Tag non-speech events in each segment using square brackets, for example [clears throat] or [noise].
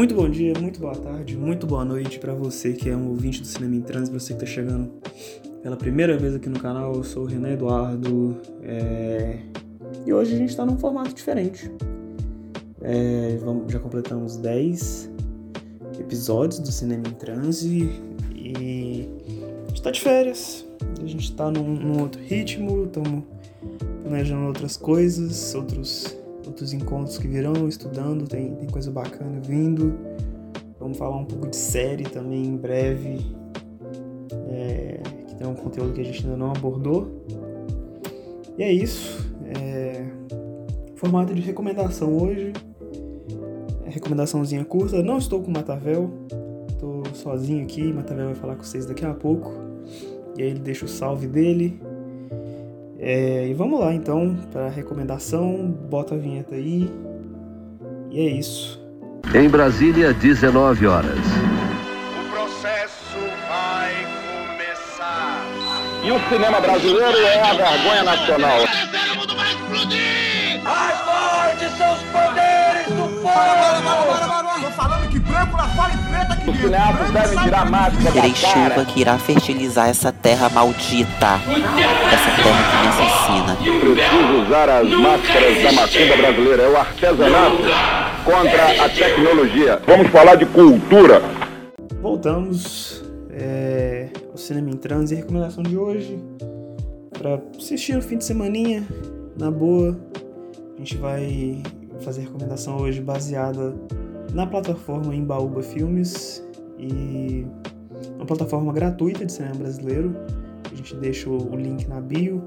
Muito bom dia, muito boa tarde, muito boa noite para você que é um ouvinte do Cinema em Trans, você que tá chegando pela primeira vez aqui no canal. Eu sou o Renan Eduardo é... e hoje a gente tá num formato diferente. É... Vamos, já completamos 10 episódios do Cinema em Transe e a gente tá de férias, a gente tá num, num outro ritmo, estamos planejando outras coisas, outros outros encontros que virão, estudando, tem, tem coisa bacana vindo. Vamos falar um pouco de série também em breve, é, que tem um conteúdo que a gente ainda não abordou. E é isso. É, formato de recomendação hoje. É recomendaçãozinha curta. Não estou com o Matavel. Estou sozinho aqui. Matavel vai falar com vocês daqui a pouco. E aí ele deixa o salve dele. É, e vamos lá então para a recomendação, bota a vinheta aí. E é isso. Em Brasília, 19 horas. O processo vai começar. E o cinema brasileiro é a vergonha nacional. Mais forte são os poderes do fogo! Os cineastas devem tirar a máscara Terei chuva que irá fertilizar essa terra maldita. Essa terra que me assassina. Preciso usar as máscaras da macumba brasileira. É o artesanato contra a tecnologia. Vamos falar de cultura. Voltamos é, ao Cinema em Trans e a recomendação de hoje para assistir no fim de semaninha, na boa. A gente vai fazer a recomendação hoje baseada na plataforma Embaúba Filmes e uma plataforma gratuita de cinema brasileiro. A gente deixa o link na bio,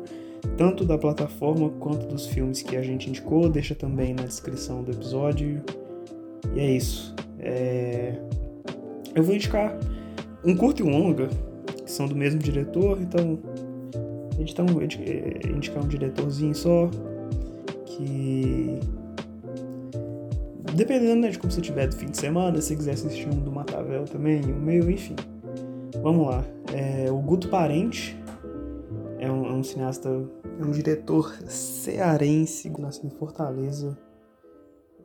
tanto da plataforma quanto dos filmes que a gente indicou, deixa também na descrição do episódio. E é isso. É, eu vou indicar um curto e um longa, que são do mesmo diretor, então editar um, edi- eh, indicar um diretorzinho só, que dependendo né, de como você tiver do fim de semana, se quiser assistir um do Matavel também, o meu, enfim. Vamos lá. É, o Guto Parente é um, é um cineasta, é um diretor cearense, nascido em Fortaleza.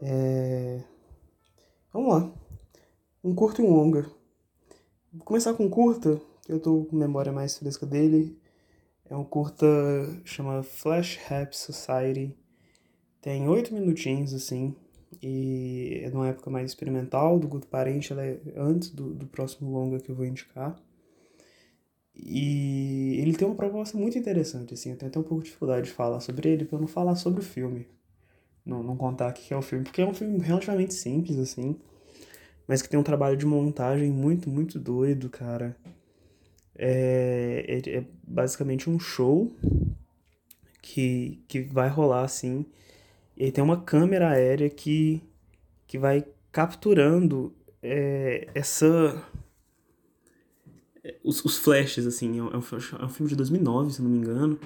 É, Vamos lá. Um curto e um longa. Vou começar com um curta, que eu tô com memória mais fresca dele. É um curta chama Flash Rap Society. Tem oito minutinhos, assim. E é de uma época mais experimental, do Guto Parente, ela é antes do, do próximo longa que eu vou indicar. E ele tem uma proposta muito interessante, assim. Eu tenho até um pouco de dificuldade de falar sobre ele, eu não falar sobre o filme. Não, não contar o que é o filme, porque é um filme relativamente simples, assim mas que tem um trabalho de montagem muito, muito doido, cara. É, é, é basicamente um show que, que vai rolar assim. E aí tem uma câmera aérea que, que vai capturando é, essa. é, Os, os flashes, assim. É um, é um- é filme de 2009, se não me engano.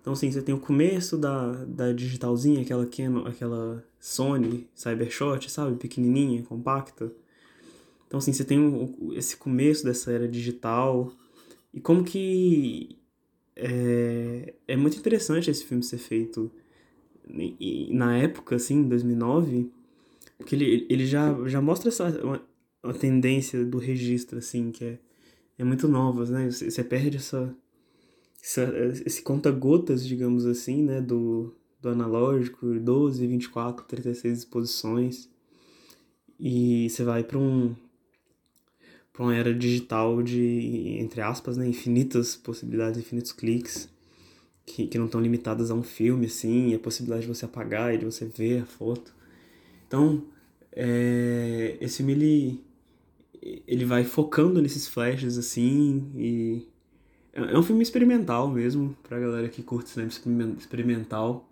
Então, assim, você tem o começo da, da digitalzinha, aquela, Canon, aquela Sony Cybershot, sabe? Pequenininha, compacta. Então, assim, você tem esse começo dessa era digital e como que é, é muito interessante esse filme ser feito na época, assim, em 2009, porque ele, ele já, já mostra essa, uma, uma tendência do registro, assim, que é, é muito nova, né? Você, você perde essa, essa, esse conta-gotas, digamos assim, né, do, do analógico, 12, 24, 36 exposições, e você vai para um para uma era digital de, entre aspas, né, infinitas possibilidades, infinitos cliques, que, que não estão limitadas a um filme, assim, a possibilidade de você apagar e de você ver a foto. Então, é, esse filme, ele, ele vai focando nesses flashes, assim, e é é um filme experimental mesmo, pra galera que curte cinema experimen- experimental.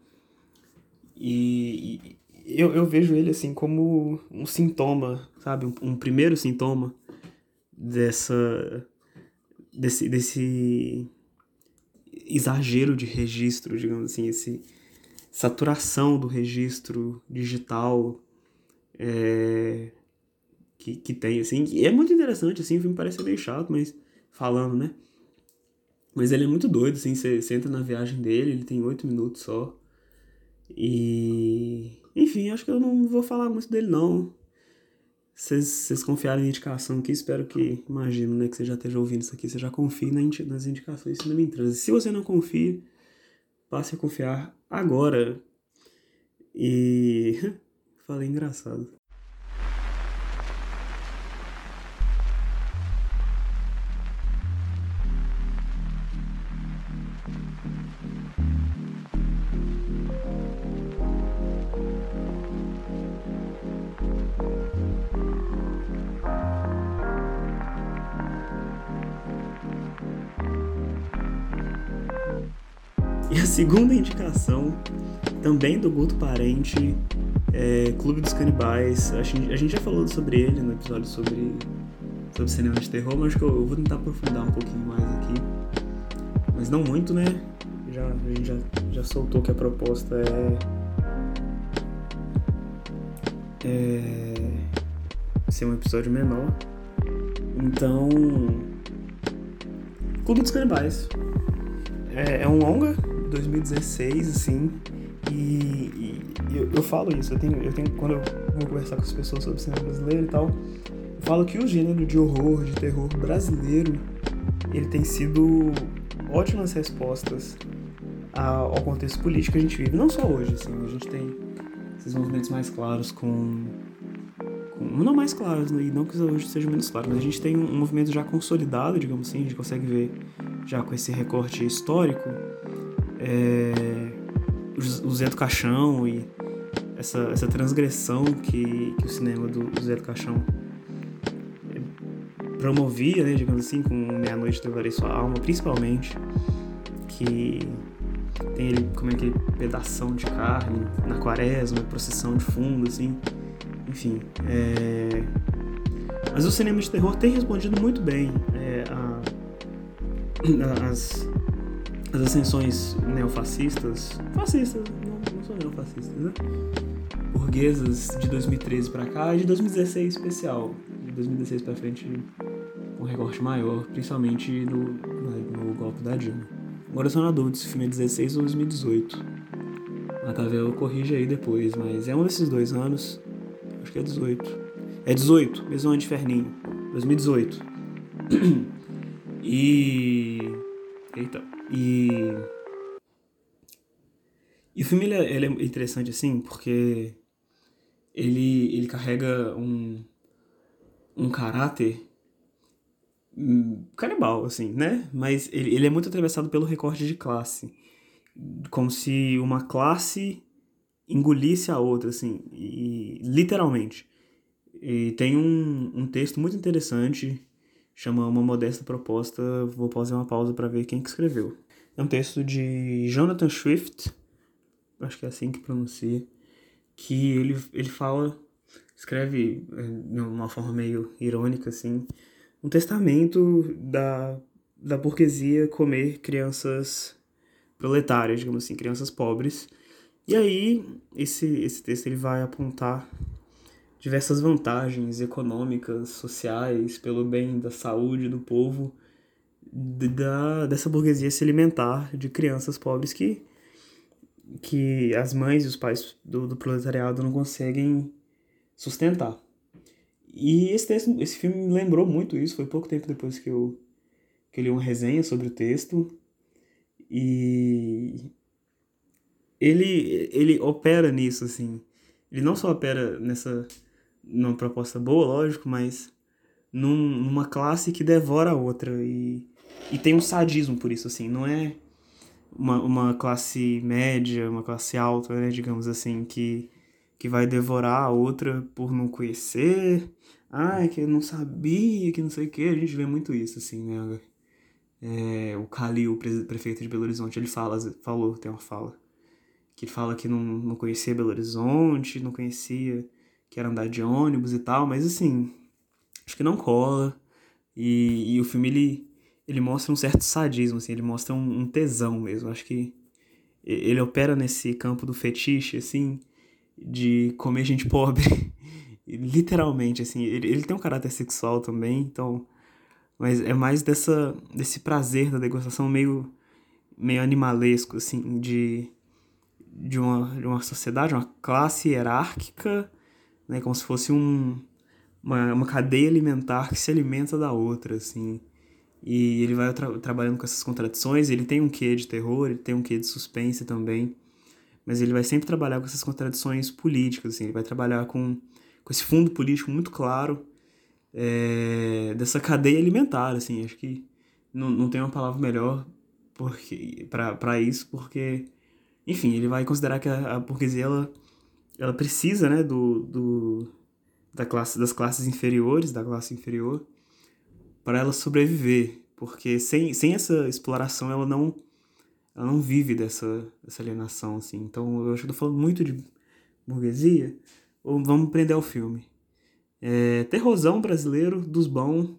E, e eu, eu vejo ele, assim, como um sintoma, sabe? Um, um primeiro sintoma dessa desse, desse exagero de registro, digamos assim, esse saturação do registro digital é, que, que tem, assim, e é muito interessante, assim, o filme parece meio chato, mas falando, né? Mas ele é muito doido, assim, você entra na viagem dele, ele tem oito minutos só. E. Enfim, acho que eu não vou falar muito dele, não. Vocês confiarem na indicação aqui, espero que, imagino, né, que você já esteja ouvindo isso aqui, você já confie nas indicações do Cinema em Transe. Se você não confia, passe a confiar agora. E... [laughs] Falei engraçado. Segunda indicação, também do Guto Parente, é Clube dos Canibais. A gente, a gente já falou sobre ele no episódio sobre, sobre cinema de terror, mas acho que eu, eu vou tentar aprofundar um pouquinho mais aqui. Mas não muito, né? Já, a gente já, já soltou que a proposta é. É. ser um episódio menor. Então. Clube dos Canibais. É, é um longa, 2016, assim. E, e eu, eu, falo isso, eu tenho, eu tenho. Quando eu vou conversar com as pessoas sobre cinema brasileiro e tal, eu falo que o gênero de horror, de terror brasileiro, ele tem sido ótimas respostas ao contexto político que a gente vive. Não só hoje, assim, a gente tem esses movimentos mais claros com. não mais claros, né? e não que hoje seja menos claro, mas a gente tem um movimento já consolidado, digamos assim, a gente consegue ver já com esse recorte histórico é, o Zé do Caixão e essa, essa transgressão que, que o cinema do, do Zé do Caixão promovia, né, digamos assim, com Meia-Noite Levarei Sua Alma, principalmente, que tem ele como é que pedação de carne na quaresma, procissão de fundo, assim, enfim. É... Mas o cinema de terror tem respondido muito bem é, a, as, as ascensões neofascistas, fascistas, não, não são neofascistas, né? Burguesas de 2013 para cá e de 2016 especial. De 2016 para frente, um recorte maior, principalmente no, no, golpe da Dilma. Agora eu sou na dúvida se o filme é 16 ou 2018. A Tavel corrige aí depois, mas é um desses dois anos. Acho que é 18. É 18, mesmo ano de Ferninho. 2018. [clears throat] e. Eita. E. E o filme ele é, ele é interessante assim porque ele, ele carrega um, um caráter hum, canibal, assim, né? Mas ele, ele é muito atravessado pelo recorte de classe. Como se uma classe engolisse a outra, assim, e, literalmente. E tem um, um texto muito interessante chama Uma Modesta Proposta. Vou fazer uma pausa para ver quem que escreveu. É um texto de Jonathan Swift, acho que é assim que pronuncia, que ele, ele fala, escreve é, de uma forma meio irônica, assim, um testamento da, da burguesia comer crianças proletárias, digamos assim, crianças pobres. E aí, esse, esse texto ele vai apontar diversas vantagens econômicas, sociais, pelo bem da saúde do povo, da, dessa burguesia se alimentar de crianças pobres que, que as mães e os pais do, do proletariado não conseguem sustentar. E esse, texto, esse filme me lembrou muito isso, foi pouco tempo depois que eu, que eu li uma resenha sobre o texto. E ele, ele opera nisso, assim. Ele não só opera nessa numa proposta boa, lógico, mas num, numa classe que devora a outra. E, e tem um sadismo por isso, assim, não é uma, uma classe média, uma classe alta, né, digamos assim, que, que vai devorar a outra por não conhecer, ai, que eu não sabia, que não sei o que, a gente vê muito isso, assim, né, é, o Calil, prefeito de Belo Horizonte, ele fala, falou, tem uma fala, que fala que não, não conhecia Belo Horizonte, não conhecia que era andar de ônibus e tal, mas assim, acho que não cola. E, e o filme ele, ele mostra um certo sadismo, assim, ele mostra um, um tesão mesmo. Acho que ele opera nesse campo do fetiche, assim, de comer gente pobre. [laughs] Literalmente, assim, ele, ele tem um caráter sexual também, então. Mas é mais dessa, desse prazer da degustação meio, meio animalesco, assim, de, de, uma, de uma sociedade, uma classe hierárquica né, como se fosse um, uma, uma cadeia alimentar que se alimenta da outra, assim. E ele vai tra trabalhando com essas contradições. Ele tem um quê de terror, ele tem um quê de suspense também. Mas ele vai sempre trabalhar com essas contradições políticas, assim. Ele vai trabalhar com, com esse fundo político muito claro é, dessa cadeia alimentar, assim. Acho que não, não tem uma palavra melhor porque para isso, porque, enfim, ele vai considerar que a, a burguesia, ela, ela precisa, né, do, do, da classe, das classes inferiores, da classe inferior, para ela sobreviver, porque sem, sem essa exploração ela não ela não vive dessa, dessa alienação, assim. Então, eu acho que eu falando muito de burguesia, ou vamos prender ao filme. É, terrorzão brasileiro, dos bons,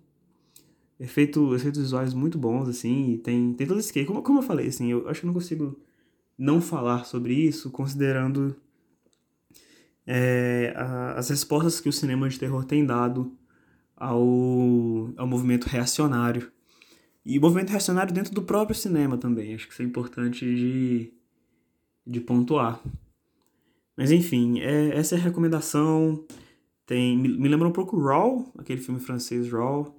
efeito, efeitos visuais muito bons, assim, e tem, tem todo esse quê. Como, como eu falei, assim, eu acho que não consigo não falar sobre isso, considerando é, a, as respostas que o cinema de terror tem dado ao, ao movimento reacionário. E o movimento reacionário dentro do próprio cinema também. Acho que isso é importante de, de pontuar. Mas enfim, é, essa é a recomendação. Tem, me, me lembra um pouco Raw, aquele filme francês Raw,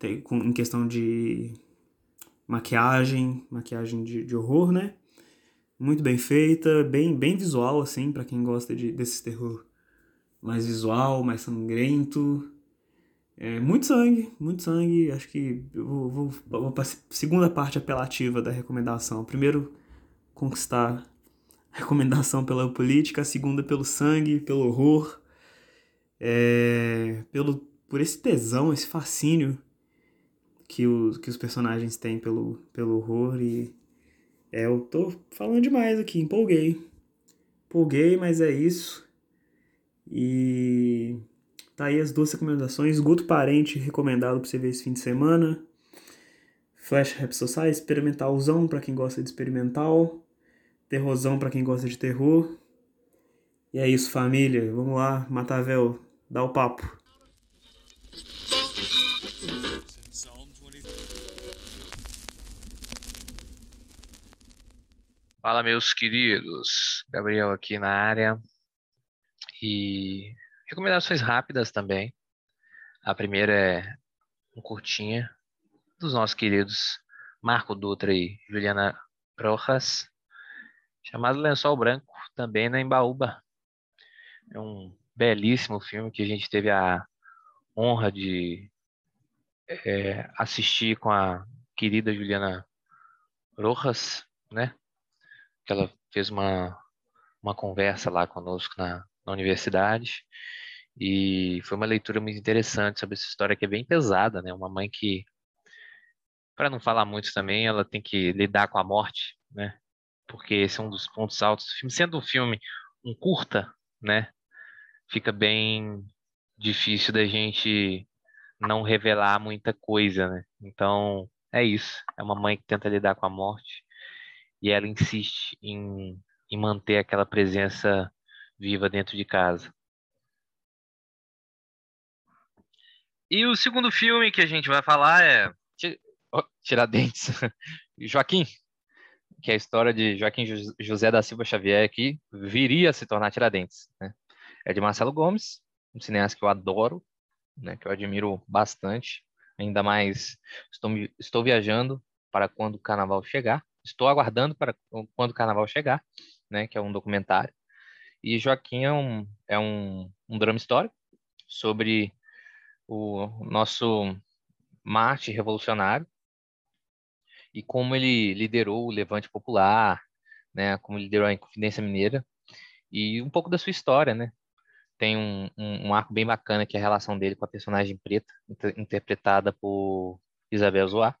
tem, com, em questão de maquiagem, maquiagem de, de horror, né? Muito bem feita, bem, bem visual, assim, para quem gosta de, desse terror mais visual, mais sangrento. É, muito sangue, muito sangue. Acho que eu vou, vou, vou para segunda parte apelativa da recomendação. Primeiro, conquistar a recomendação pela política, a segunda pelo sangue, pelo horror, é, pelo, por esse tesão, esse fascínio que os, que os personagens têm pelo, pelo horror e é, eu tô falando demais aqui, empolguei. Empolguei, mas é isso. E tá aí as duas recomendações. Esgoto Parente, recomendado pra você ver esse fim de semana. Flash Rap Society, experimentalzão para quem gosta de experimental. Terrorzão para quem gosta de terror. E é isso, família. Vamos lá, Matavel, dá o papo. Fala, meus queridos. Gabriel aqui na área. E recomendações rápidas também. A primeira é um curtinha dos nossos queridos Marco Dutra e Juliana Rojas, chamado Lençol Branco, também na Embaúba. É um belíssimo filme que a gente teve a honra de é, assistir com a querida Juliana Rojas, né? Que ela fez uma, uma conversa lá conosco na, na universidade e foi uma leitura muito interessante sobre essa história que é bem pesada, né? Uma mãe que, para não falar muito também, ela tem que lidar com a morte, né? Porque esse é um dos pontos altos do filme. Sendo um filme um curta, né? Fica bem difícil da gente não revelar muita coisa, né? Então, é isso. É uma mãe que tenta lidar com a morte e ela insiste em, em manter aquela presença viva dentro de casa. E o segundo filme que a gente vai falar é Tiradentes, [laughs] Joaquim, que é a história de Joaquim José da Silva Xavier, que viria a se tornar Tiradentes. Né? É de Marcelo Gomes, um cineasta que eu adoro, né, que eu admiro bastante. Ainda mais estou, estou viajando para quando o carnaval chegar. Estou aguardando para quando o carnaval chegar, né, que é um documentário. E Joaquim é um, é um, um drama histórico sobre o nosso Marte revolucionário e como ele liderou o levante popular, né, como liderou a Inconfidência Mineira e um pouco da sua história, né? Tem um, um, um arco bem bacana que é a relação dele com a personagem preta, inter interpretada por Isabel Zoá.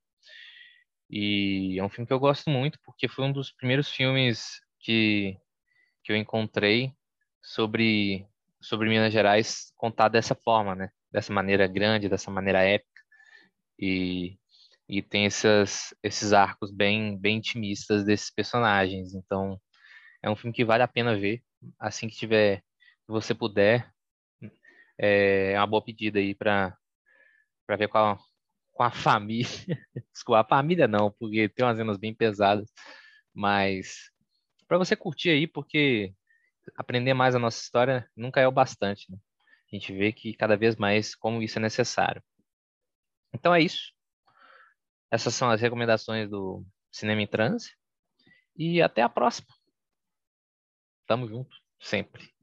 E é um filme que eu gosto muito porque foi um dos primeiros filmes que, que eu encontrei sobre, sobre Minas Gerais contado dessa forma, né? Dessa maneira grande, dessa maneira épica. E, e tem esses, esses arcos bem, bem intimistas desses personagens. Então, é um filme que vale a pena ver. Assim que tiver, você puder, é uma boa pedida aí para ver qual, com a família. [laughs] Desculpa, a família não, porque tem umas cenas bem pesadas, mas para você curtir aí, porque aprender mais a nossa história nunca é o bastante. Né? A gente vê que cada vez mais como isso é necessário. Então é isso. Essas são as recomendações do Cinema em Transe. E até a próxima. Tamo junto, sempre.